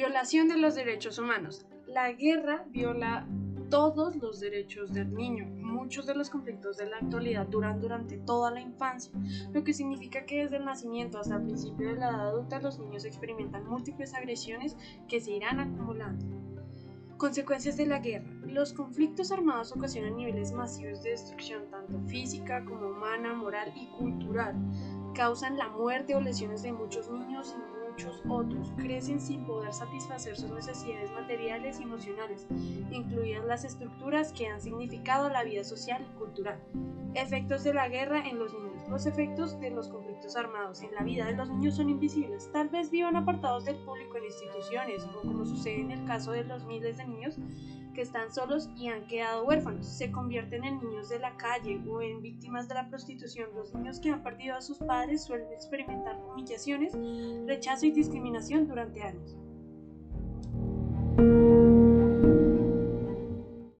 Violación de los derechos humanos. La guerra viola todos los derechos del niño. Muchos de los conflictos de la actualidad duran durante toda la infancia, lo que significa que desde el nacimiento hasta el principio de la edad adulta los niños experimentan múltiples agresiones que se irán acumulando. Consecuencias de la guerra. Los conflictos armados ocasionan niveles masivos de destrucción tanto física como humana, moral y cultural. Causan la muerte o lesiones de muchos niños y muchos otros crecen sin poder satisfacer sus necesidades materiales y emocionales, incluidas las estructuras que han significado la vida social y cultural. Efectos de la guerra en los niños. Los efectos de los conflictos armados en la vida de los niños son invisibles. Tal vez vivan apartados del público en instituciones, o como sucede en el caso de los miles de niños que están solos y han quedado huérfanos. Se convierten en niños de la calle o en víctimas de la prostitución. Los niños que han perdido a sus padres suelen experimentar humillaciones, rechazo y discriminación durante años.